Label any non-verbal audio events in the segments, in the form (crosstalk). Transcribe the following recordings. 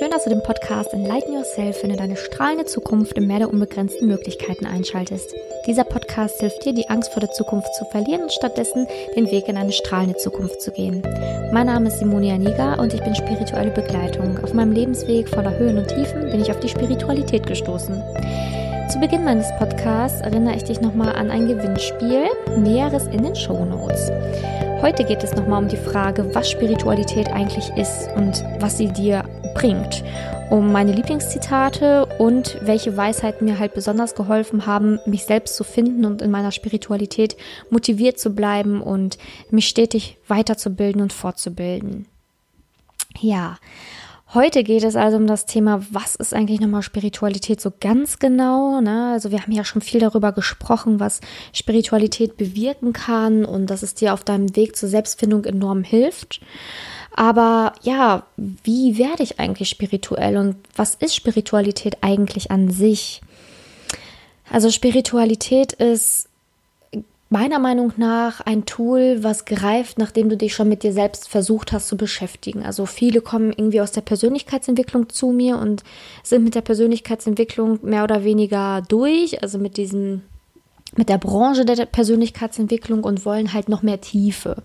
Schön, dass du den Podcast Enlighten Yourself, finde deine strahlende Zukunft im Meer der unbegrenzten Möglichkeiten einschaltest. Dieser Podcast hilft dir, die Angst vor der Zukunft zu verlieren und stattdessen den Weg in eine strahlende Zukunft zu gehen. Mein Name ist Simonia Niga und ich bin spirituelle Begleitung. Auf meinem Lebensweg voller Höhen und Tiefen bin ich auf die Spiritualität gestoßen. Zu Beginn meines Podcasts erinnere ich dich nochmal an ein Gewinnspiel, Näheres in den Show Notes. Heute geht es nochmal um die Frage, was Spiritualität eigentlich ist und was sie dir bringt. Um meine Lieblingszitate und welche Weisheiten mir halt besonders geholfen haben, mich selbst zu finden und in meiner Spiritualität motiviert zu bleiben und mich stetig weiterzubilden und fortzubilden. Ja, Heute geht es also um das Thema, was ist eigentlich nochmal Spiritualität so ganz genau? Ne? Also wir haben ja schon viel darüber gesprochen, was Spiritualität bewirken kann und dass es dir auf deinem Weg zur Selbstfindung enorm hilft. Aber ja, wie werde ich eigentlich spirituell und was ist Spiritualität eigentlich an sich? Also Spiritualität ist meiner Meinung nach ein Tool, was greift, nachdem du dich schon mit dir selbst versucht hast zu beschäftigen. Also viele kommen irgendwie aus der Persönlichkeitsentwicklung zu mir und sind mit der Persönlichkeitsentwicklung mehr oder weniger durch, also mit diesem mit der Branche der Persönlichkeitsentwicklung und wollen halt noch mehr Tiefe.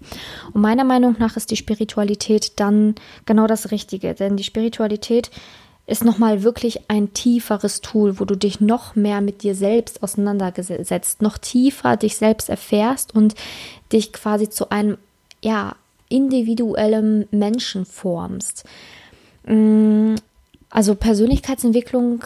Und meiner Meinung nach ist die Spiritualität dann genau das Richtige, denn die Spiritualität ist nochmal wirklich ein tieferes Tool, wo du dich noch mehr mit dir selbst auseinandergesetzt, noch tiefer dich selbst erfährst und dich quasi zu einem, ja, individuellen Menschen formst. Mm, also Persönlichkeitsentwicklung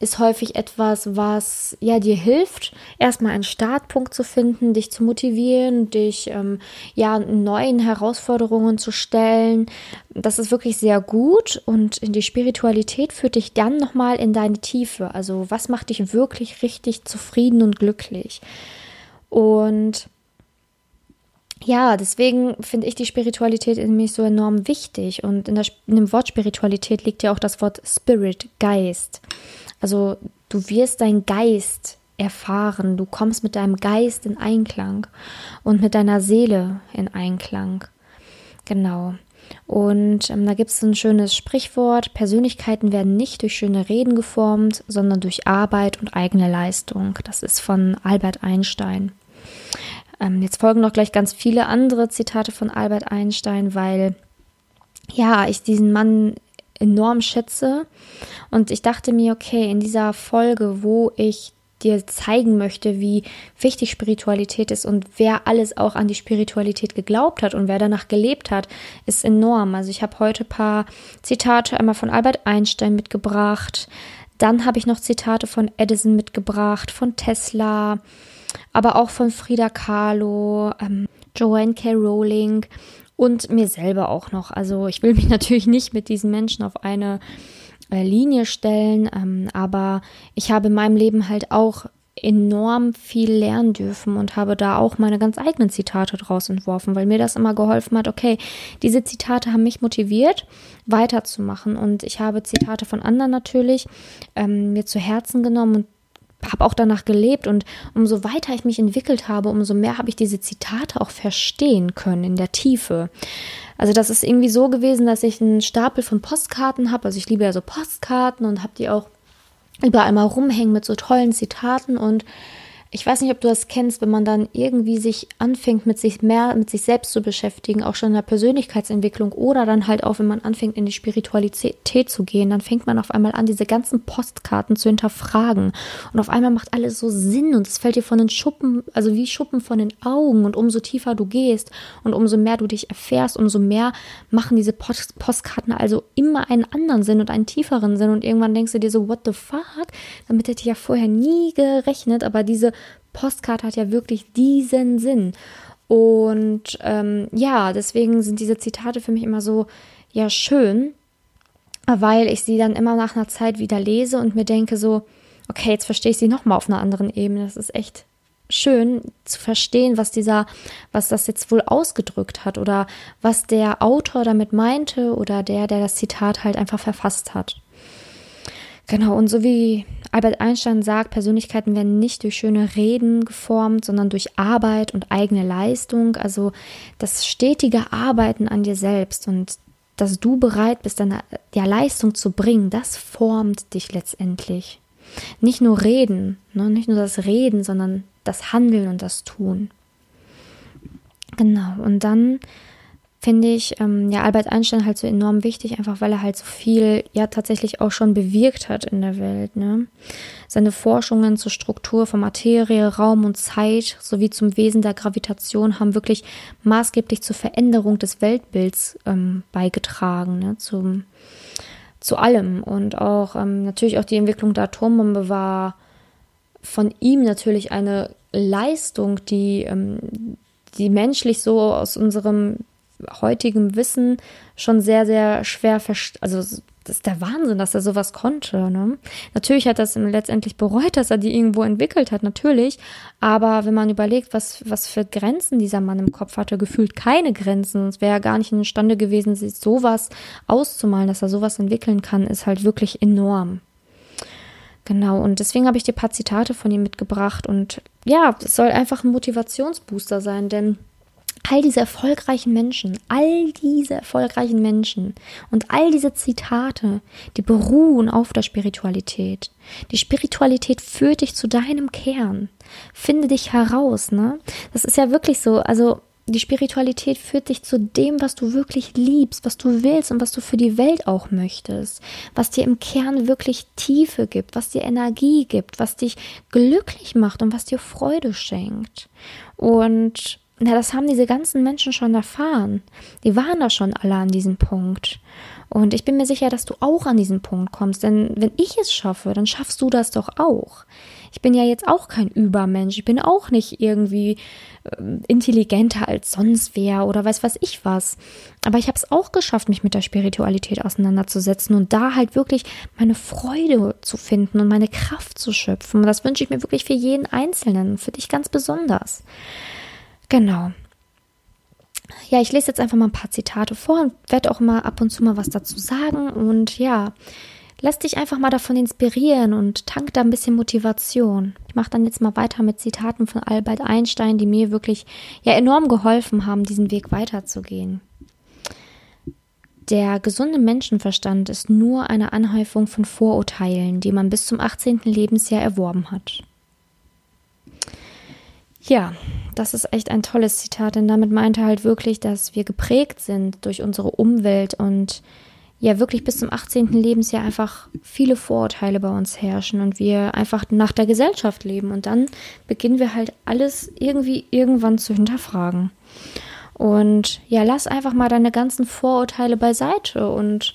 ist häufig etwas, was ja dir hilft, erstmal einen Startpunkt zu finden, dich zu motivieren, dich ähm, ja neuen Herausforderungen zu stellen. Das ist wirklich sehr gut und in die Spiritualität führt dich dann nochmal in deine Tiefe. Also was macht dich wirklich richtig zufrieden und glücklich? Und ja, deswegen finde ich die Spiritualität in mich so enorm wichtig. Und in, der, in dem Wort Spiritualität liegt ja auch das Wort Spirit, Geist. Also du wirst deinen Geist erfahren, du kommst mit deinem Geist in Einklang und mit deiner Seele in Einklang. Genau. Und ähm, da gibt es ein schönes Sprichwort, Persönlichkeiten werden nicht durch schöne Reden geformt, sondern durch Arbeit und eigene Leistung. Das ist von Albert Einstein. Ähm, jetzt folgen noch gleich ganz viele andere Zitate von Albert Einstein, weil ja, ich diesen Mann enorm schätze. Und ich dachte mir, okay, in dieser Folge, wo ich dir zeigen möchte, wie wichtig Spiritualität ist und wer alles auch an die Spiritualität geglaubt hat und wer danach gelebt hat, ist enorm. Also ich habe heute ein paar Zitate einmal von Albert Einstein mitgebracht, dann habe ich noch Zitate von Edison mitgebracht, von Tesla, aber auch von Frida Kahlo, ähm, Joanne K. Rowling und mir selber auch noch. Also ich will (laughs) mich natürlich nicht mit diesen Menschen auf eine äh, Linie stellen, ähm, aber ich habe in meinem Leben halt auch enorm viel lernen dürfen und habe da auch meine ganz eigenen Zitate draus entworfen, weil mir das immer geholfen hat, okay, diese Zitate haben mich motiviert, weiterzumachen und ich habe Zitate von anderen natürlich ähm, mir zu Herzen genommen und habe auch danach gelebt und umso weiter ich mich entwickelt habe, umso mehr habe ich diese Zitate auch verstehen können in der Tiefe. Also das ist irgendwie so gewesen, dass ich einen Stapel von Postkarten habe. Also ich liebe ja so Postkarten und habe die auch überall mal rumhängen mit so tollen Zitaten und ich weiß nicht, ob du das kennst, wenn man dann irgendwie sich anfängt, mit sich mehr mit sich selbst zu beschäftigen, auch schon in der Persönlichkeitsentwicklung oder dann halt auch, wenn man anfängt, in die Spiritualität zu gehen, dann fängt man auf einmal an, diese ganzen Postkarten zu hinterfragen. Und auf einmal macht alles so Sinn und es fällt dir von den Schuppen, also wie Schuppen von den Augen. Und umso tiefer du gehst und umso mehr du dich erfährst, umso mehr machen diese Post Postkarten also immer einen anderen Sinn und einen tieferen Sinn. Und irgendwann denkst du dir so, what the fuck? Damit hätte ich ja vorher nie gerechnet, aber diese Postkarte hat ja wirklich diesen Sinn. Und ähm, ja, deswegen sind diese Zitate für mich immer so, ja, schön, weil ich sie dann immer nach einer Zeit wieder lese und mir denke so, okay, jetzt verstehe ich sie nochmal auf einer anderen Ebene. Das ist echt schön zu verstehen, was dieser, was das jetzt wohl ausgedrückt hat oder was der Autor damit meinte oder der, der das Zitat halt einfach verfasst hat. Genau, und so wie Albert Einstein sagt, Persönlichkeiten werden nicht durch schöne Reden geformt, sondern durch Arbeit und eigene Leistung, also das stetige Arbeiten an dir selbst. Und dass du bereit bist, deine ja, Leistung zu bringen, das formt dich letztendlich. Nicht nur reden, ne? nicht nur das Reden, sondern das Handeln und das Tun. Genau, und dann finde ich ähm, ja Albert Einstein halt so enorm wichtig, einfach weil er halt so viel ja tatsächlich auch schon bewirkt hat in der Welt. Ne? Seine Forschungen zur Struktur von Materie, Raum und Zeit sowie zum Wesen der Gravitation haben wirklich maßgeblich zur Veränderung des Weltbilds ähm, beigetragen, ne? zum, zu allem. Und auch ähm, natürlich auch die Entwicklung der Atombombe war von ihm natürlich eine Leistung, die, ähm, die menschlich so aus unserem heutigem Wissen schon sehr, sehr schwer verstehen. Also das ist der Wahnsinn, dass er sowas konnte. Ne? Natürlich hat er es letztendlich bereut, dass er die irgendwo entwickelt hat, natürlich. Aber wenn man überlegt, was, was für Grenzen dieser Mann im Kopf hatte, gefühlt keine Grenzen, sonst wäre er gar nicht imstande gewesen, sich sowas auszumalen, dass er sowas entwickeln kann, ist halt wirklich enorm. Genau, und deswegen habe ich dir ein paar Zitate von ihm mitgebracht. Und ja, es soll einfach ein Motivationsbooster sein, denn all diese erfolgreichen Menschen, all diese erfolgreichen Menschen und all diese Zitate, die beruhen auf der Spiritualität. Die Spiritualität führt dich zu deinem Kern. Finde dich heraus, ne? Das ist ja wirklich so, also die Spiritualität führt dich zu dem, was du wirklich liebst, was du willst und was du für die Welt auch möchtest, was dir im Kern wirklich Tiefe gibt, was dir Energie gibt, was dich glücklich macht und was dir Freude schenkt. Und na, das haben diese ganzen Menschen schon erfahren. Die waren da schon alle an diesem Punkt. Und ich bin mir sicher, dass du auch an diesen Punkt kommst. Denn wenn ich es schaffe, dann schaffst du das doch auch. Ich bin ja jetzt auch kein Übermensch. Ich bin auch nicht irgendwie äh, intelligenter als sonst wer oder weiß was ich was. Aber ich habe es auch geschafft, mich mit der Spiritualität auseinanderzusetzen und da halt wirklich meine Freude zu finden und meine Kraft zu schöpfen. Und das wünsche ich mir wirklich für jeden Einzelnen, für dich ganz besonders. Genau. Ja, ich lese jetzt einfach mal ein paar Zitate vor und werde auch mal ab und zu mal was dazu sagen. Und ja, lass dich einfach mal davon inspirieren und tank da ein bisschen Motivation. Ich mache dann jetzt mal weiter mit Zitaten von Albert Einstein, die mir wirklich ja enorm geholfen haben, diesen Weg weiterzugehen. Der gesunde Menschenverstand ist nur eine Anhäufung von Vorurteilen, die man bis zum 18. Lebensjahr erworben hat. Ja, das ist echt ein tolles Zitat, denn damit meint er halt wirklich, dass wir geprägt sind durch unsere Umwelt und ja wirklich bis zum 18. Lebensjahr einfach viele Vorurteile bei uns herrschen und wir einfach nach der Gesellschaft leben und dann beginnen wir halt alles irgendwie irgendwann zu hinterfragen. Und ja, lass einfach mal deine ganzen Vorurteile beiseite und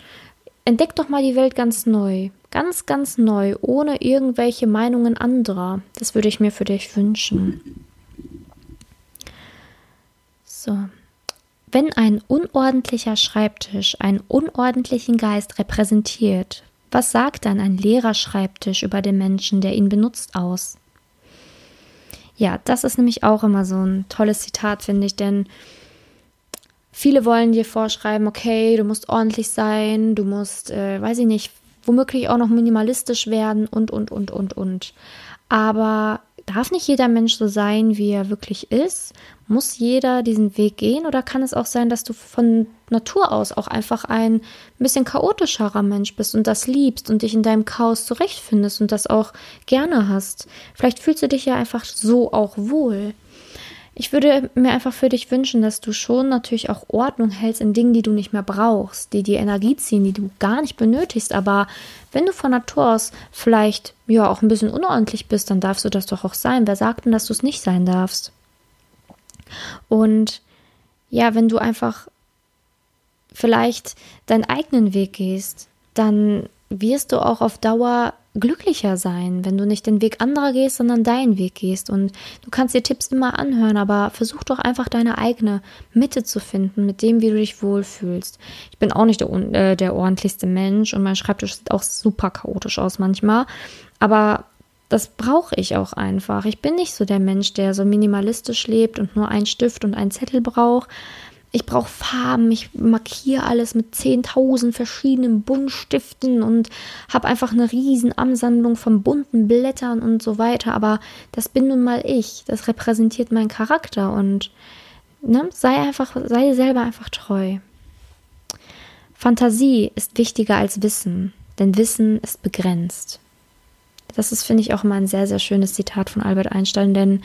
entdeck doch mal die Welt ganz neu. Ganz, ganz neu, ohne irgendwelche Meinungen anderer. Das würde ich mir für dich wünschen. So. Wenn ein unordentlicher Schreibtisch einen unordentlichen Geist repräsentiert, was sagt dann ein leerer Schreibtisch über den Menschen, der ihn benutzt, aus? Ja, das ist nämlich auch immer so ein tolles Zitat, finde ich, denn viele wollen dir vorschreiben, okay, du musst ordentlich sein, du musst, äh, weiß ich nicht, womöglich auch noch minimalistisch werden und, und, und, und, und. Aber darf nicht jeder Mensch so sein, wie er wirklich ist? Muss jeder diesen Weg gehen oder kann es auch sein, dass du von Natur aus auch einfach ein bisschen chaotischerer Mensch bist und das liebst und dich in deinem Chaos zurechtfindest und das auch gerne hast? Vielleicht fühlst du dich ja einfach so auch wohl. Ich würde mir einfach für dich wünschen, dass du schon natürlich auch Ordnung hältst in Dingen, die du nicht mehr brauchst, die dir Energie ziehen, die du gar nicht benötigst. Aber wenn du von Natur aus vielleicht ja auch ein bisschen unordentlich bist, dann darfst du das doch auch sein. Wer sagt denn, dass du es nicht sein darfst? Und ja, wenn du einfach vielleicht deinen eigenen Weg gehst, dann wirst du auch auf Dauer glücklicher sein, wenn du nicht den Weg anderer gehst, sondern deinen Weg gehst. Und du kannst dir Tipps immer anhören, aber versuch doch einfach deine eigene Mitte zu finden, mit dem, wie du dich wohlfühlst. Ich bin auch nicht der, äh, der ordentlichste Mensch und mein Schreibtisch sieht auch super chaotisch aus manchmal. Aber das brauche ich auch einfach. Ich bin nicht so der Mensch, der so minimalistisch lebt und nur einen Stift und einen Zettel braucht. Ich brauche Farben, ich markiere alles mit 10.000 verschiedenen Buntstiften und habe einfach eine riesen Ansammlung von bunten Blättern und so weiter. Aber das bin nun mal ich. Das repräsentiert meinen Charakter und ne, sei einfach, sei selber einfach treu. Fantasie ist wichtiger als Wissen, denn Wissen ist begrenzt. Das ist, finde ich, auch immer ein sehr, sehr schönes Zitat von Albert Einstein, denn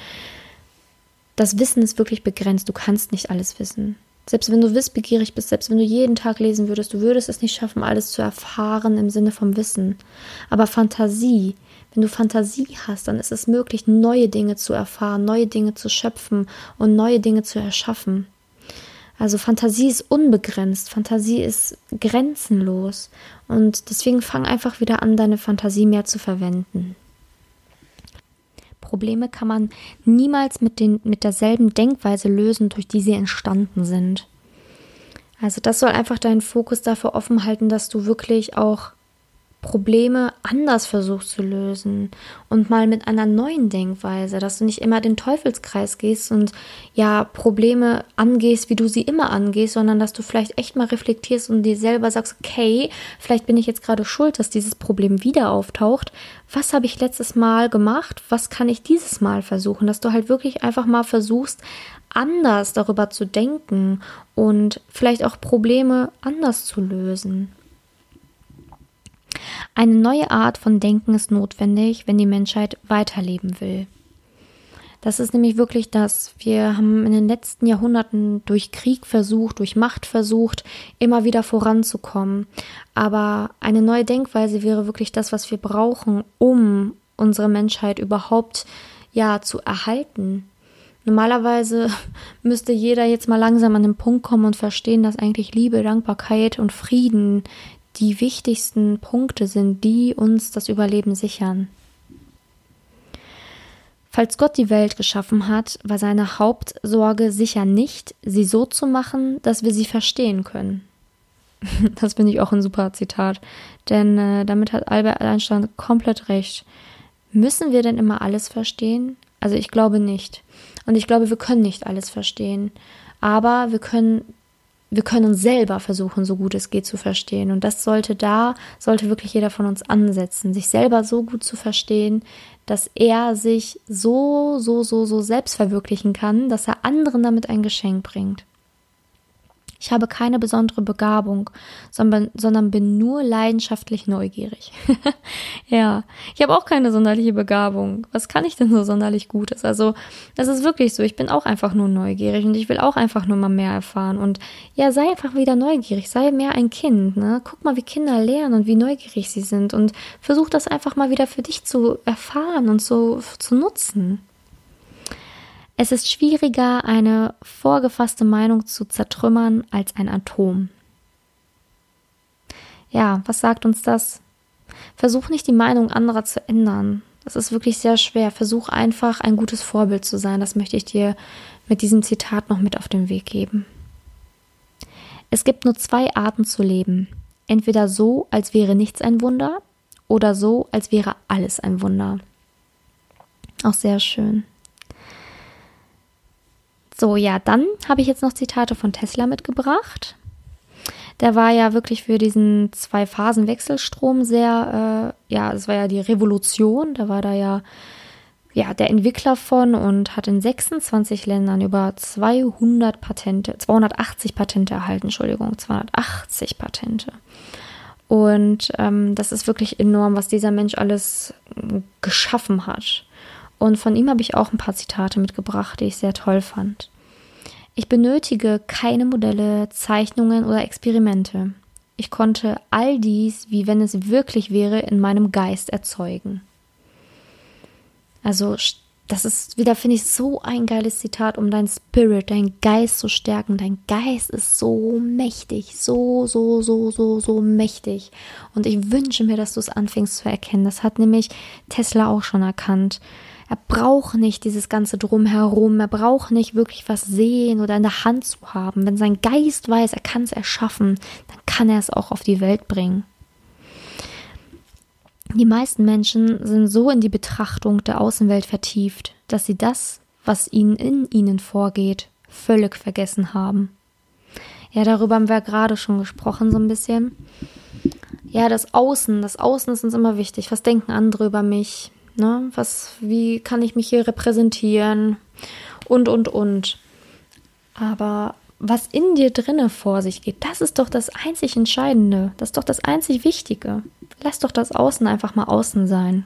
das Wissen ist wirklich begrenzt. Du kannst nicht alles wissen. Selbst wenn du wissbegierig bist, selbst wenn du jeden Tag lesen würdest, du würdest es nicht schaffen, alles zu erfahren im Sinne vom Wissen. Aber Fantasie, wenn du Fantasie hast, dann ist es möglich, neue Dinge zu erfahren, neue Dinge zu schöpfen und neue Dinge zu erschaffen. Also Fantasie ist unbegrenzt, Fantasie ist grenzenlos. Und deswegen fang einfach wieder an, deine Fantasie mehr zu verwenden. Probleme kann man niemals mit, den, mit derselben Denkweise lösen, durch die sie entstanden sind. Also das soll einfach deinen Fokus dafür offen halten, dass du wirklich auch Probleme anders versuchst zu lösen und mal mit einer neuen Denkweise, dass du nicht immer den Teufelskreis gehst und ja Probleme angehst, wie du sie immer angehst, sondern dass du vielleicht echt mal reflektierst und dir selber sagst, okay, vielleicht bin ich jetzt gerade schuld, dass dieses Problem wieder auftaucht. Was habe ich letztes Mal gemacht? Was kann ich dieses Mal versuchen? Dass du halt wirklich einfach mal versuchst, anders darüber zu denken und vielleicht auch Probleme anders zu lösen. Eine neue Art von Denken ist notwendig, wenn die Menschheit weiterleben will. Das ist nämlich wirklich das. Wir haben in den letzten Jahrhunderten durch Krieg versucht, durch Macht versucht, immer wieder voranzukommen. Aber eine neue Denkweise wäre wirklich das, was wir brauchen, um unsere Menschheit überhaupt ja zu erhalten. Normalerweise (laughs) müsste jeder jetzt mal langsam an den Punkt kommen und verstehen, dass eigentlich Liebe, Dankbarkeit und Frieden die wichtigsten Punkte sind, die uns das Überleben sichern. Falls Gott die Welt geschaffen hat, war seine Hauptsorge sicher nicht, sie so zu machen, dass wir sie verstehen können. (laughs) Das finde ich auch ein super Zitat, denn äh, damit hat Albert Einstein komplett recht. Müssen wir denn immer alles verstehen? Also ich glaube nicht. Und ich glaube, wir können nicht alles verstehen. Aber wir können wir können uns selber versuchen, so gut es geht zu verstehen. Und das sollte da, sollte wirklich jeder von uns ansetzen, sich selber so gut zu verstehen, dass er sich so, so, so, so selbst verwirklichen kann, dass er anderen damit ein Geschenk bringt. Ich habe keine besondere Begabung, sondern, sondern bin nur leidenschaftlich neugierig. (laughs) ja, ich habe auch keine sonderliche Begabung. Was kann ich denn so sonderlich Gutes? Also, das ist wirklich so. Ich bin auch einfach nur neugierig und ich will auch einfach nur mal mehr erfahren. Und ja, sei einfach wieder neugierig. Sei mehr ein Kind. Ne? Guck mal, wie Kinder lernen und wie neugierig sie sind. Und versuch das einfach mal wieder für dich zu erfahren und so zu nutzen. Es ist schwieriger, eine vorgefasste Meinung zu zertrümmern als ein Atom. Ja, was sagt uns das? Versuch nicht die Meinung anderer zu ändern. Das ist wirklich sehr schwer. Versuch einfach ein gutes Vorbild zu sein. Das möchte ich dir mit diesem Zitat noch mit auf den Weg geben. Es gibt nur zwei Arten zu leben. Entweder so, als wäre nichts ein Wunder, oder so, als wäre alles ein Wunder. Auch sehr schön. So, ja, dann habe ich jetzt noch Zitate von Tesla mitgebracht. Der war ja wirklich für diesen Zwei-Phasen-Wechselstrom sehr, äh, ja, es war ja die Revolution. Da war da ja, ja, der Entwickler von und hat in 26 Ländern über 200 Patente, 280 Patente erhalten, Entschuldigung, 280 Patente. Und ähm, das ist wirklich enorm, was dieser Mensch alles geschaffen hat. Und von ihm habe ich auch ein paar Zitate mitgebracht, die ich sehr toll fand. Ich benötige keine Modelle, Zeichnungen oder Experimente. Ich konnte all dies, wie wenn es wirklich wäre, in meinem Geist erzeugen. Also, das ist wieder, finde ich, so ein geiles Zitat, um dein Spirit, deinen Geist zu stärken. Dein Geist ist so mächtig, so, so, so, so, so mächtig. Und ich wünsche mir, dass du es anfängst zu erkennen. Das hat nämlich Tesla auch schon erkannt. Er braucht nicht dieses ganze Drumherum. Er braucht nicht wirklich was sehen oder in der Hand zu haben. Wenn sein Geist weiß, er kann es erschaffen, dann kann er es auch auf die Welt bringen. Die meisten Menschen sind so in die Betrachtung der Außenwelt vertieft, dass sie das, was ihnen in ihnen vorgeht, völlig vergessen haben. Ja, darüber haben wir gerade schon gesprochen, so ein bisschen. Ja, das Außen, das Außen ist uns immer wichtig. Was denken andere über mich? Ne? Was, wie kann ich mich hier repräsentieren? Und, und, und. Aber was in dir drinne vor sich geht, das ist doch das einzig Entscheidende. Das ist doch das einzig Wichtige. Lass doch das Außen einfach mal außen sein.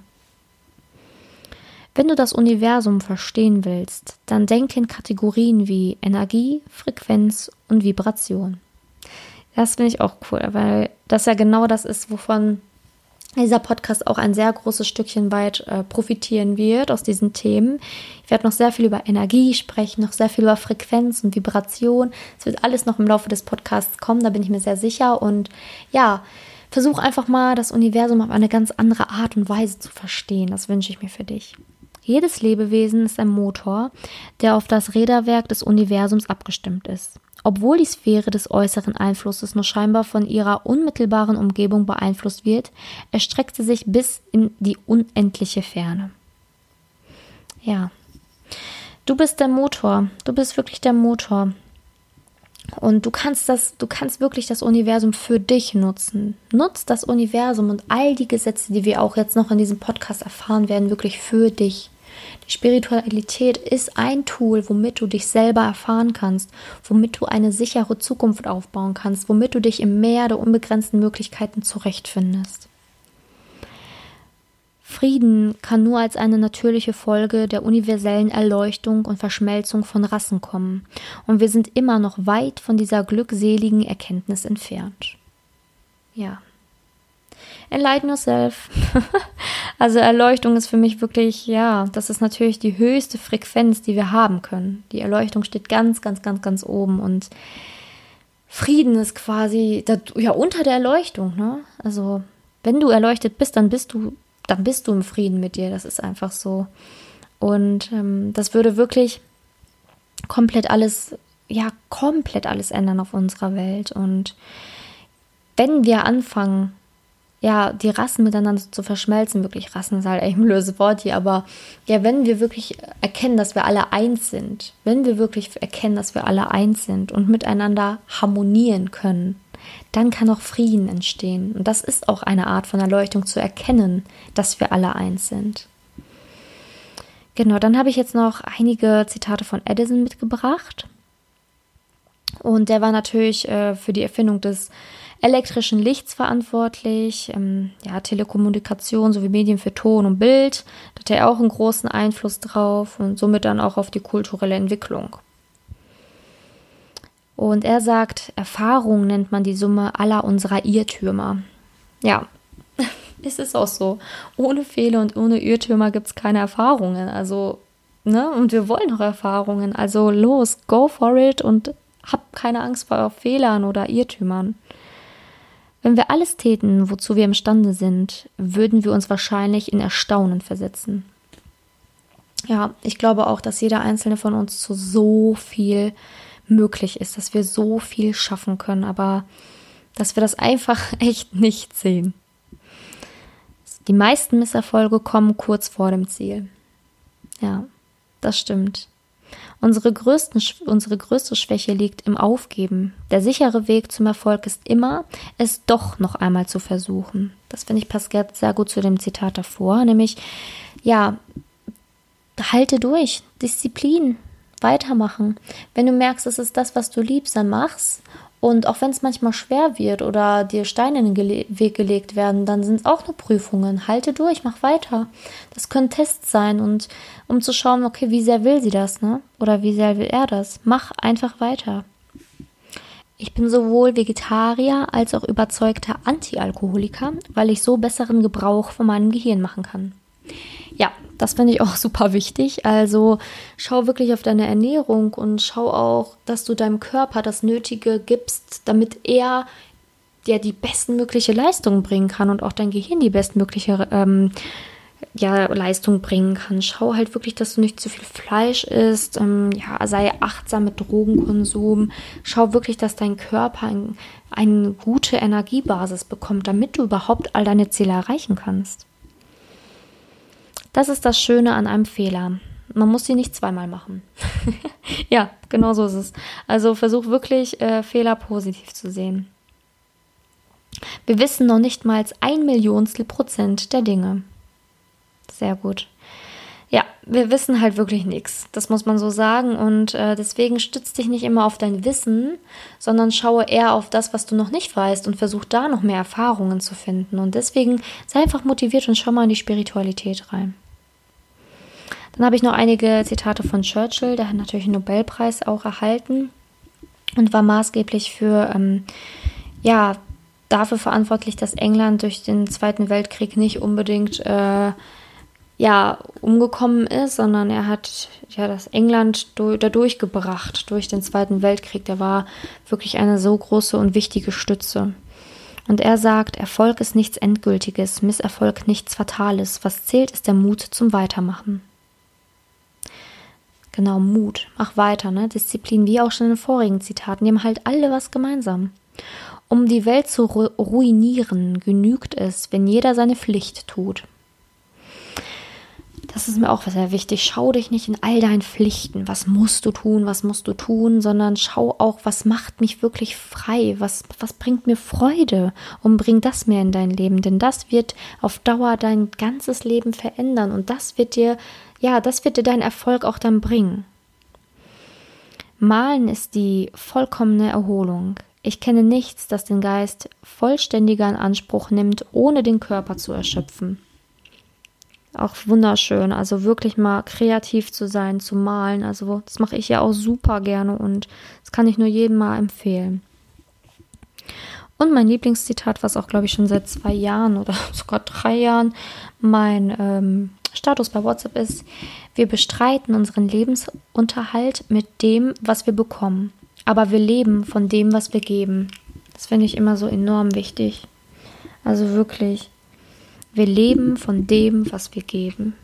Wenn du das Universum verstehen willst, dann denke in Kategorien wie Energie, Frequenz und Vibration. Das finde ich auch cool, weil das ja genau das ist, wovon dieser Podcast auch ein sehr großes Stückchen weit äh, profitieren wird aus diesen Themen. Ich werde noch sehr viel über Energie sprechen, noch sehr viel über Frequenz und Vibration. Es wird alles noch im Laufe des Podcasts kommen, da bin ich mir sehr sicher. Und ja, versuch einfach mal das Universum auf eine ganz andere Art und Weise zu verstehen. Das wünsche ich mir für dich. Jedes Lebewesen ist ein Motor, der auf das Räderwerk des Universums abgestimmt ist. Obwohl die Sphäre des äußeren Einflusses nur scheinbar von ihrer unmittelbaren Umgebung beeinflusst wird, erstreckt sie sich bis in die unendliche Ferne. Ja. Du bist der Motor. Du bist wirklich der Motor. Und du kannst das, du kannst wirklich das Universum für dich nutzen. Nutz das Universum und all die Gesetze, die wir auch jetzt noch in diesem Podcast erfahren werden, wirklich für dich. Die Spiritualität ist ein Tool, womit du dich selber erfahren kannst, womit du eine sichere Zukunft aufbauen kannst, womit du dich im Meer der unbegrenzten Möglichkeiten zurechtfindest. Frieden kann nur als eine natürliche Folge der universellen Erleuchtung und Verschmelzung von Rassen kommen, und wir sind immer noch weit von dieser glückseligen Erkenntnis entfernt. Ja. Enlighten yourself. (laughs) also Erleuchtung ist für mich wirklich, ja, das ist natürlich die höchste Frequenz, die wir haben können. Die Erleuchtung steht ganz, ganz, ganz, ganz oben und Frieden ist quasi da, ja unter der Erleuchtung, ne? Also wenn du erleuchtet bist, dann bist du, dann bist du im Frieden mit dir. Das ist einfach so. Und ähm, das würde wirklich komplett alles, ja, komplett alles ändern auf unserer Welt. Und wenn wir anfangen, ja, die Rassen miteinander zu verschmelzen, wirklich Rassen ist halt echt ein blödes Wort hier, aber ja, wenn wir wirklich erkennen, dass wir alle eins sind, wenn wir wirklich erkennen, dass wir alle eins sind und miteinander harmonieren können, dann kann auch Frieden entstehen. Und das ist auch eine Art von Erleuchtung zu erkennen, dass wir alle eins sind. Genau, dann habe ich jetzt noch einige Zitate von Edison mitgebracht. Und der war natürlich äh, für die Erfindung des elektrischen Lichts verantwortlich, ähm, ja, Telekommunikation sowie Medien für Ton und Bild. Da hat er auch einen großen Einfluss drauf und somit dann auch auf die kulturelle Entwicklung. Und er sagt, Erfahrung nennt man die Summe aller unserer Irrtümer. Ja, (laughs) es ist auch so. Ohne Fehler und ohne Irrtümer gibt es keine Erfahrungen. Also, ne, und wir wollen auch Erfahrungen. Also los, go for it und hab keine Angst vor Fehlern oder Irrtümern. Wenn wir alles täten, wozu wir imstande sind, würden wir uns wahrscheinlich in Erstaunen versetzen. Ja, ich glaube auch, dass jeder einzelne von uns zu so viel möglich ist, dass wir so viel schaffen können, aber dass wir das einfach (laughs) echt nicht sehen. Die meisten Misserfolge kommen kurz vor dem Ziel. Ja, das stimmt. Unsere, größten, unsere größte Schwäche liegt im Aufgeben. Der sichere Weg zum Erfolg ist immer, es doch noch einmal zu versuchen. Das finde ich passt sehr gut zu dem Zitat davor, nämlich, ja, halte durch, Disziplin, weitermachen. Wenn du merkst, es ist das, was du liebst, dann mach's und auch wenn es manchmal schwer wird oder dir Steine in den Weg gelegt werden, dann sind es auch nur Prüfungen. Halte durch, mach weiter. Das können Tests sein und um zu schauen, okay, wie sehr will sie das, ne? Oder wie sehr will er das? Mach einfach weiter. Ich bin sowohl Vegetarier als auch überzeugter Anti-Alkoholiker, weil ich so besseren Gebrauch von meinem Gehirn machen kann. Ja, das finde ich auch (laughs) super wichtig. Also schau wirklich auf deine Ernährung und schau auch, dass du deinem Körper das Nötige gibst, damit er ja die bestmögliche Leistung bringen kann und auch dein Gehirn die bestmögliche ähm, ja, Leistung bringen kann. Schau halt wirklich, dass du nicht zu viel Fleisch isst. Ähm, ja, sei achtsam mit Drogenkonsum. Schau wirklich, dass dein Körper ein, eine gute Energiebasis bekommt, damit du überhaupt all deine Ziele erreichen kannst. Das ist das Schöne an einem Fehler. Man muss sie nicht zweimal machen. (laughs) ja, genau so ist es. Also versuch wirklich, äh, Fehler positiv zu sehen. Wir wissen noch nicht mal ein Millionstel Prozent der Dinge. Sehr gut. Ja, wir wissen halt wirklich nichts. Das muss man so sagen. Und äh, deswegen stütz dich nicht immer auf dein Wissen, sondern schaue eher auf das, was du noch nicht weißt und versuch da noch mehr Erfahrungen zu finden. Und deswegen sei einfach motiviert und schau mal in die Spiritualität rein. Dann habe ich noch einige Zitate von Churchill, der hat natürlich einen Nobelpreis auch erhalten und war maßgeblich für, ähm, ja, dafür verantwortlich, dass England durch den Zweiten Weltkrieg nicht unbedingt äh, ja, umgekommen ist, sondern er hat ja das England dadurch gebracht, durch den Zweiten Weltkrieg. Der war wirklich eine so große und wichtige Stütze. Und er sagt, Erfolg ist nichts Endgültiges, Misserfolg nichts Fatales. Was zählt, ist der Mut zum Weitermachen. Genau, Mut. Mach weiter, ne? Disziplin, wie auch schon in den vorigen Zitaten, die haben halt alle was gemeinsam. Um die Welt zu ruinieren, genügt es, wenn jeder seine Pflicht tut. Das ist mir auch sehr wichtig. Schau dich nicht in all deinen Pflichten, was musst du tun, was musst du tun, sondern schau auch, was macht mich wirklich frei, was, was bringt mir Freude und bring das mehr in dein Leben, denn das wird auf Dauer dein ganzes Leben verändern und das wird dir, ja, das wird dir deinen Erfolg auch dann bringen. Malen ist die vollkommene Erholung. Ich kenne nichts, das den Geist vollständiger in Anspruch nimmt, ohne den Körper zu erschöpfen. Auch wunderschön, also wirklich mal kreativ zu sein, zu malen. Also das mache ich ja auch super gerne und das kann ich nur jedem mal empfehlen. Und mein Lieblingszitat, was auch glaube ich schon seit zwei Jahren oder (laughs) sogar drei Jahren mein ähm, Status bei WhatsApp ist, wir bestreiten unseren Lebensunterhalt mit dem, was wir bekommen. Aber wir leben von dem, was wir geben. Das finde ich immer so enorm wichtig. Also wirklich. Wir leben von dem, was wir geben.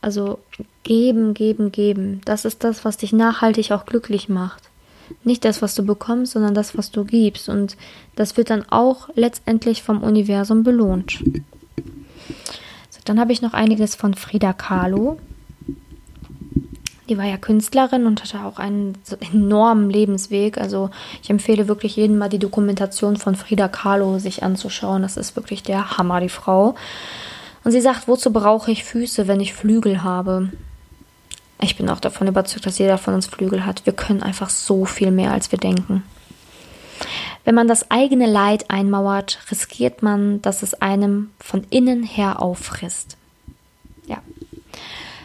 Also geben, geben, geben. Das ist das, was dich nachhaltig auch glücklich macht. Nicht das, was du bekommst, sondern das, was du gibst. Und das wird dann auch letztendlich vom Universum belohnt. So, dann habe ich noch einiges von Frida Kahlo. Die war ja Künstlerin und hatte auch einen enormen Lebensweg. Also ich empfehle wirklich jedem mal die Dokumentation von Frida Kahlo sich anzuschauen. Das ist wirklich der Hammer, die Frau. Und sie sagt, wozu brauche ich Füße, wenn ich Flügel habe? Ich bin auch davon überzeugt, dass jeder von uns Flügel hat. Wir können einfach so viel mehr, als wir denken. Wenn man das eigene Leid einmauert, riskiert man, dass es einem von innen her auffrisst. Ja,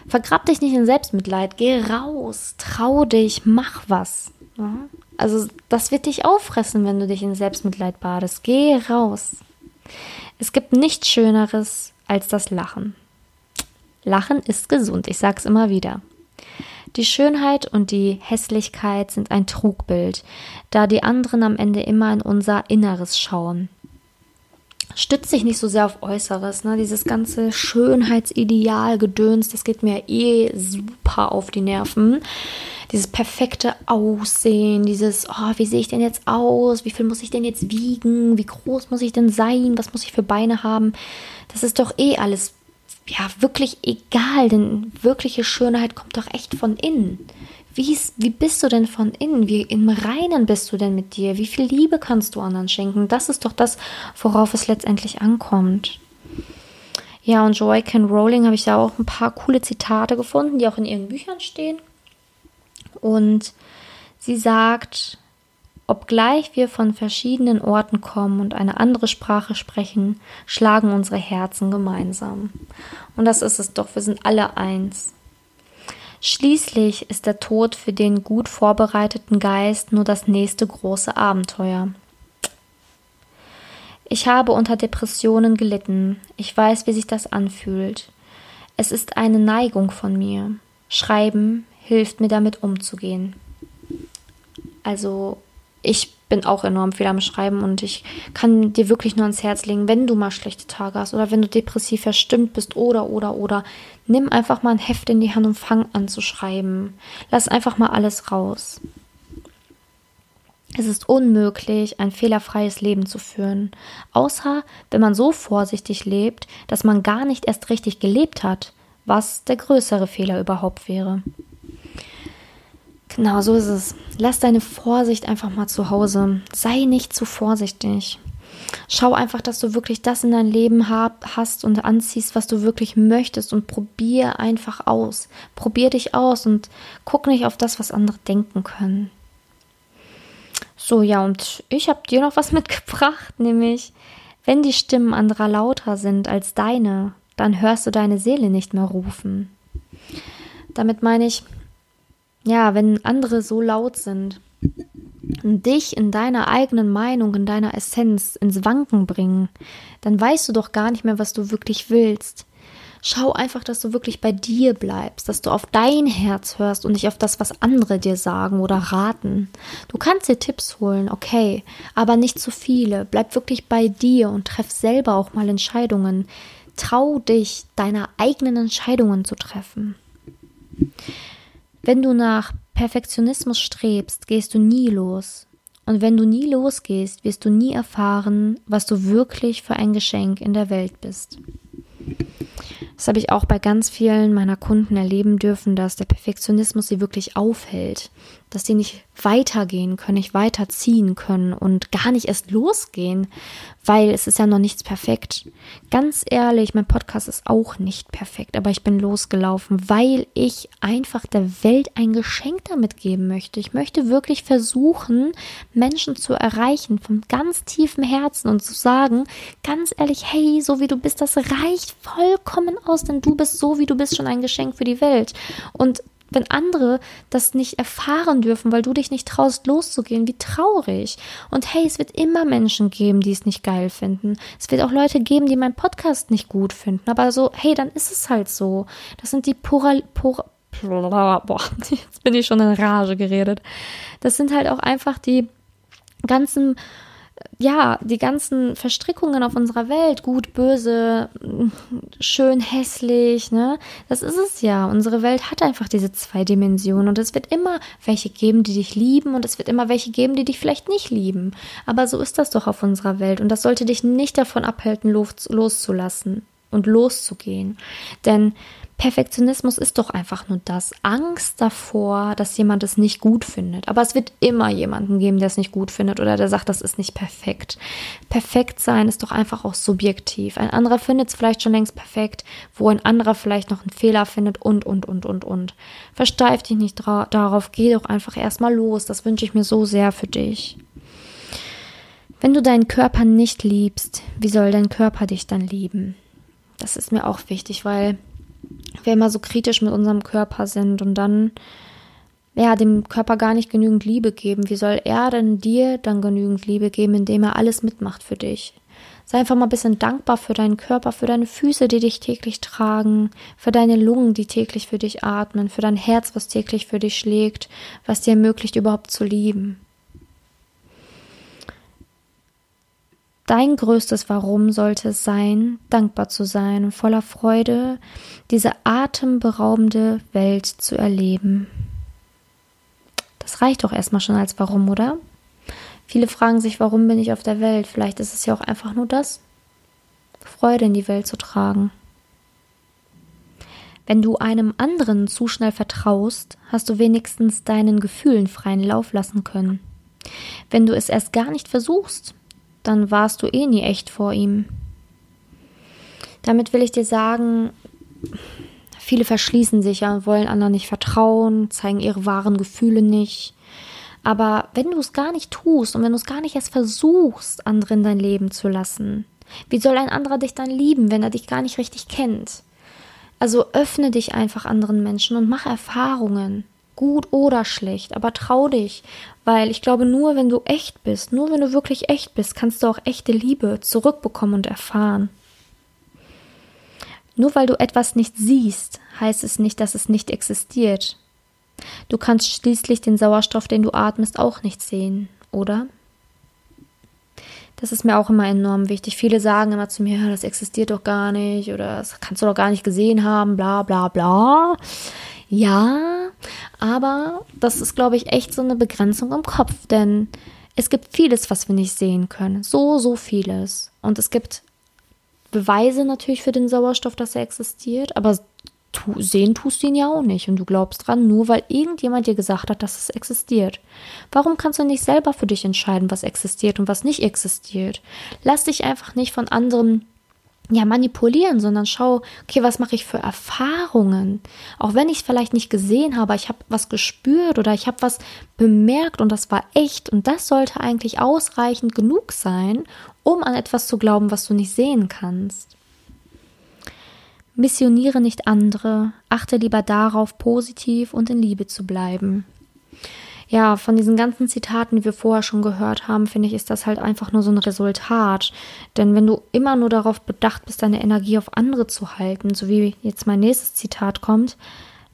Vergrab dich nicht in Selbstmitleid, geh raus, trau dich, mach was. Ja? Also das wird dich auffressen, wenn du dich in Selbstmitleid badest. Geh raus. Es gibt nichts Schöneres als das Lachen. Lachen ist gesund, ich sag's immer wieder. Die Schönheit und die Hässlichkeit sind ein Trugbild, da die anderen am Ende immer in unser Inneres schauen stützt sich nicht so sehr auf Äußeres. Ne? Dieses ganze Schönheitsideal-Gedöns, das geht mir eh super auf die Nerven. Dieses perfekte Aussehen, dieses, oh, wie sehe ich denn jetzt aus? Wie viel muss ich denn jetzt wiegen? Wie groß muss ich denn sein? Was muss ich für Beine haben? Das ist doch eh alles, ja, wirklich egal, denn wirkliche Schönheit kommt doch echt von innen. Wie, wie bist du denn von innen? Wie im Reinen bist du denn mit dir? Wie viel Liebe kannst du anderen schenken? Das ist doch das, worauf es letztendlich ankommt. Ja, und Joy Ken Rowling habe ich da auch ein paar coole Zitate gefunden, die auch in ihren Büchern stehen. Und sie sagt, obgleich wir von verschiedenen Orten kommen und eine andere Sprache sprechen, schlagen unsere Herzen gemeinsam. Und das ist es doch, wir sind alle eins. Schließlich ist der Tod für den gut vorbereiteten Geist nur das nächste große Abenteuer. Ich habe unter Depressionen gelitten. Ich weiß, wie sich das anfühlt. Es ist eine Neigung von mir. Schreiben hilft mir damit umzugehen. Also ich bin auch enorm viel am Schreiben und ich kann dir wirklich nur ans Herz legen, wenn du mal schlechte Tage hast oder wenn du depressiv verstimmt bist oder oder oder, nimm einfach mal ein Heft in die Hand und fang an zu schreiben. Lass einfach mal alles raus. Es ist unmöglich, ein fehlerfreies Leben zu führen, außer wenn man so vorsichtig lebt, dass man gar nicht erst richtig gelebt hat, was der größere Fehler überhaupt wäre. Genau, so ist es. Lass deine Vorsicht einfach mal zu Hause. Sei nicht zu vorsichtig. Schau einfach, dass du wirklich das in dein Leben hab, hast und anziehst, was du wirklich möchtest und probier einfach aus. Probier dich aus und guck nicht auf das, was andere denken können. So, ja, und ich habe dir noch was (laughs) mitgebracht, nämlich, wenn die Stimmen anderer lauter sind als deine, dann hörst du deine Seele nicht mehr rufen. Damit meine ich, ja, wenn andere so laut sind und dich in deiner eigenen Meinung, in deiner Essenz ins Wanken bringen, dann weißt du doch gar nicht mehr, was du wirklich willst. Schau einfach, dass du wirklich bei dir bleibst, dass du auf dein Herz hörst und nicht auf das, was andere dir sagen oder raten. Du kannst dir Tipps holen, okay, aber nicht zu viele. Bleib wirklich bei dir und treff selber auch mal Entscheidungen. Trau dich, deine eigenen Entscheidungen zu treffen. Wenn du nach Perfektionismus strebst, gehst du nie los. Und wenn du nie losgehst, wirst du nie erfahren, was du wirklich für ein Geschenk in der Welt bist. Das habe ich auch bei ganz vielen meiner Kunden erleben dürfen, dass der Perfektionismus sie wirklich aufhält, dass sie nicht weitergehen können, nicht weiterziehen können und gar nicht erst losgehen, weil es ist ja noch nichts perfekt. Ganz ehrlich, mein Podcast ist auch nicht perfekt, aber ich bin losgelaufen, weil ich einfach der Welt ein Geschenk damit geben möchte. Ich möchte wirklich versuchen, Menschen zu erreichen von ganz tiefem Herzen und zu sagen, ganz ehrlich, hey, so wie du bist, das reicht vollkommen aus, denn du bist so, wie du bist, schon ein Geschenk für die Welt. Und wenn andere das nicht erfahren dürfen, weil du dich nicht traust, loszugehen, wie traurig. Und hey, es wird immer Menschen geben, die es nicht geil finden. Es wird auch Leute geben, die meinen Podcast nicht gut finden. Aber so, hey, dann ist es halt so. Das sind die Pura, Pura, boah, (laughs) jetzt bin ich schon in Rage geredet. Das sind halt auch einfach die ganzen ja, die ganzen Verstrickungen auf unserer Welt, gut, böse, schön, hässlich, ne? Das ist es ja. Unsere Welt hat einfach diese zwei Dimensionen und es wird immer welche geben, die dich lieben und es wird immer welche geben, die dich vielleicht nicht lieben. Aber so ist das doch auf unserer Welt und das sollte dich nicht davon abhalten, los, loszulassen und loszugehen. Denn Perfektionismus ist doch einfach nur das. Angst davor, dass jemand es nicht gut findet. Aber es wird immer jemanden geben, der es nicht gut findet oder der sagt, das ist nicht perfekt. Perfekt sein ist doch einfach auch subjektiv. Ein anderer findet es vielleicht schon längst perfekt, wo ein anderer vielleicht noch einen Fehler findet und, und, und, und, und. Versteif dich nicht darauf, geh doch einfach erstmal los. Das wünsche ich mir so sehr für dich. Wenn du deinen Körper nicht liebst, wie soll dein Körper dich dann lieben? Das ist mir auch wichtig, weil wir immer so kritisch mit unserem Körper sind und dann ja, dem Körper gar nicht genügend Liebe geben. Wie soll er denn dir dann genügend Liebe geben, indem er alles mitmacht für dich? Sei einfach mal ein bisschen dankbar für deinen Körper, für deine Füße, die dich täglich tragen, für deine Lungen, die täglich für dich atmen, für dein Herz, was täglich für dich schlägt, was dir ermöglicht, überhaupt zu lieben. Dein größtes Warum sollte es sein, dankbar zu sein und voller Freude diese atemberaubende Welt zu erleben. Das reicht doch erstmal schon als Warum, oder? Viele fragen sich, warum bin ich auf der Welt? Vielleicht ist es ja auch einfach nur das, Freude in die Welt zu tragen. Wenn du einem anderen zu schnell vertraust, hast du wenigstens deinen Gefühlen freien Lauf lassen können. Wenn du es erst gar nicht versuchst, dann warst du eh nie echt vor ihm. Damit will ich dir sagen, viele verschließen sich ja, wollen anderen nicht vertrauen, zeigen ihre wahren Gefühle nicht. Aber wenn du es gar nicht tust und wenn du es gar nicht erst versuchst, anderen dein Leben zu lassen, wie soll ein anderer dich dann lieben, wenn er dich gar nicht richtig kennt? Also öffne dich einfach anderen Menschen und mach Erfahrungen gut oder schlecht, aber trau dich, weil ich glaube, nur wenn du echt bist, nur wenn du wirklich echt bist, kannst du auch echte Liebe zurückbekommen und erfahren. Nur weil du etwas nicht siehst, heißt es nicht, dass es nicht existiert. Du kannst schließlich den Sauerstoff, den du atmest, auch nicht sehen, oder? Das ist mir auch immer enorm wichtig. Viele sagen immer zu mir, das existiert doch gar nicht oder das kannst du doch gar nicht gesehen haben, bla bla bla. Ja, aber das ist, glaube ich, echt so eine Begrenzung im Kopf, denn es gibt vieles, was wir nicht sehen können. So, so vieles. Und es gibt Beweise natürlich für den Sauerstoff, dass er existiert, aber tu, sehen tust du ihn ja auch nicht und du glaubst dran, nur weil irgendjemand dir gesagt hat, dass es existiert. Warum kannst du nicht selber für dich entscheiden, was existiert und was nicht existiert? Lass dich einfach nicht von anderen ja, manipulieren, sondern schau, okay, was mache ich für Erfahrungen? Auch wenn ich es vielleicht nicht gesehen habe, ich habe was gespürt oder ich habe was bemerkt und das war echt und das sollte eigentlich ausreichend genug sein, um an etwas zu glauben, was du nicht sehen kannst. Missioniere nicht andere, achte lieber darauf, positiv und in Liebe zu bleiben ja, von diesen ganzen Zitaten, die wir vorher schon gehört haben, finde ich, ist das halt einfach nur so ein Resultat. Denn wenn du immer nur darauf bedacht bist, deine Energie auf andere zu halten, so wie jetzt mein nächstes Zitat kommt,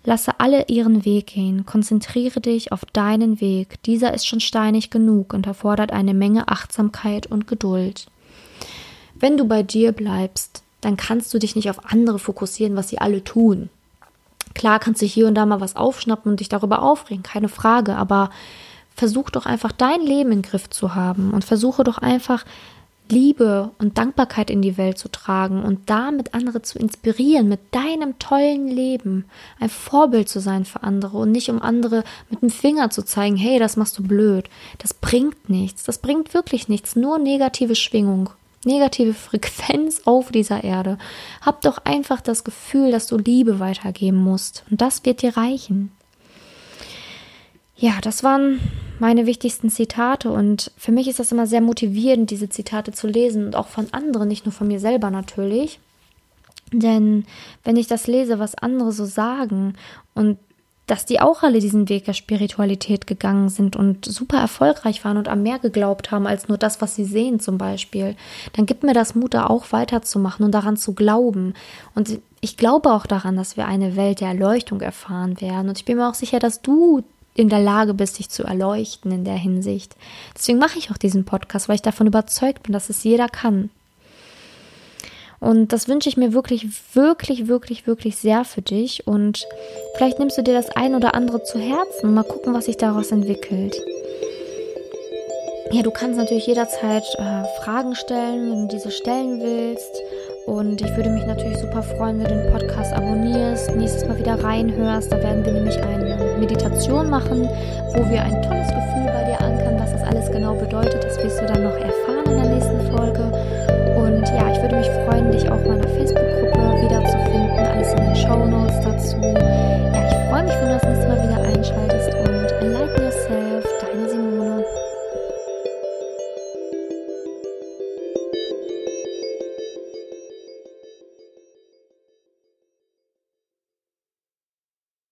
lasse alle ihren Weg gehen, konzentriere dich auf deinen Weg. Dieser ist schon steinig genug und erfordert eine Menge Achtsamkeit und Geduld. Wenn du bei dir bleibst, dann kannst du dich nicht auf andere fokussieren, was sie alle tun. Klar kannst du hier und da mal was aufschnappen und dich darüber aufregen, keine Frage, aber versuch doch einfach dein Leben in Griff zu haben und versuche doch einfach Liebe und Dankbarkeit in die Welt zu tragen und damit andere zu inspirieren mit deinem tollen Leben, ein Vorbild zu sein für andere und nicht um andere mit dem Finger zu zeigen, hey, das machst du blöd. Das bringt nichts, das bringt wirklich nichts, nur negative Schwingung negative Frequenz auf dieser Erde. Hab doch einfach das Gefühl, dass du Liebe weitergeben musst. Und das wird dir reichen. Ja, das waren meine wichtigsten Zitate und für mich ist das immer sehr motivierend, diese Zitate zu lesen und auch von anderen, nicht nur von mir selber natürlich. Denn wenn ich das lese, was andere so sagen und dass die auch alle diesen Weg der Spiritualität gegangen sind und super erfolgreich waren und an mehr geglaubt haben als nur das, was sie sehen zum Beispiel, dann gibt mir das Mut, da auch weiterzumachen und daran zu glauben. Und ich glaube auch daran, dass wir eine Welt der Erleuchtung erfahren werden. Und ich bin mir auch sicher, dass du in der Lage bist, dich zu erleuchten in der Hinsicht. Deswegen mache ich auch diesen Podcast, weil ich davon überzeugt bin, dass es jeder kann. Und das wünsche ich mir wirklich, wirklich, wirklich, wirklich sehr für dich. Und vielleicht nimmst du dir das ein oder andere zu Herzen mal gucken, was sich daraus entwickelt. Ja, du kannst natürlich jederzeit äh, Fragen stellen, wenn du diese stellen willst. Und ich würde mich natürlich super freuen, wenn du den Podcast abonnierst, nächstes Mal wieder reinhörst. Da werden wir nämlich eine Meditation machen, wo wir ein tolles Gefühl bei dir ankern. Was das alles genau bedeutet, das wirst du dann noch erfahren in der nächsten ja, ich würde mich freuen, dich auch in meiner Facebook-Gruppe wiederzufinden. Alles in den Shownotes dazu.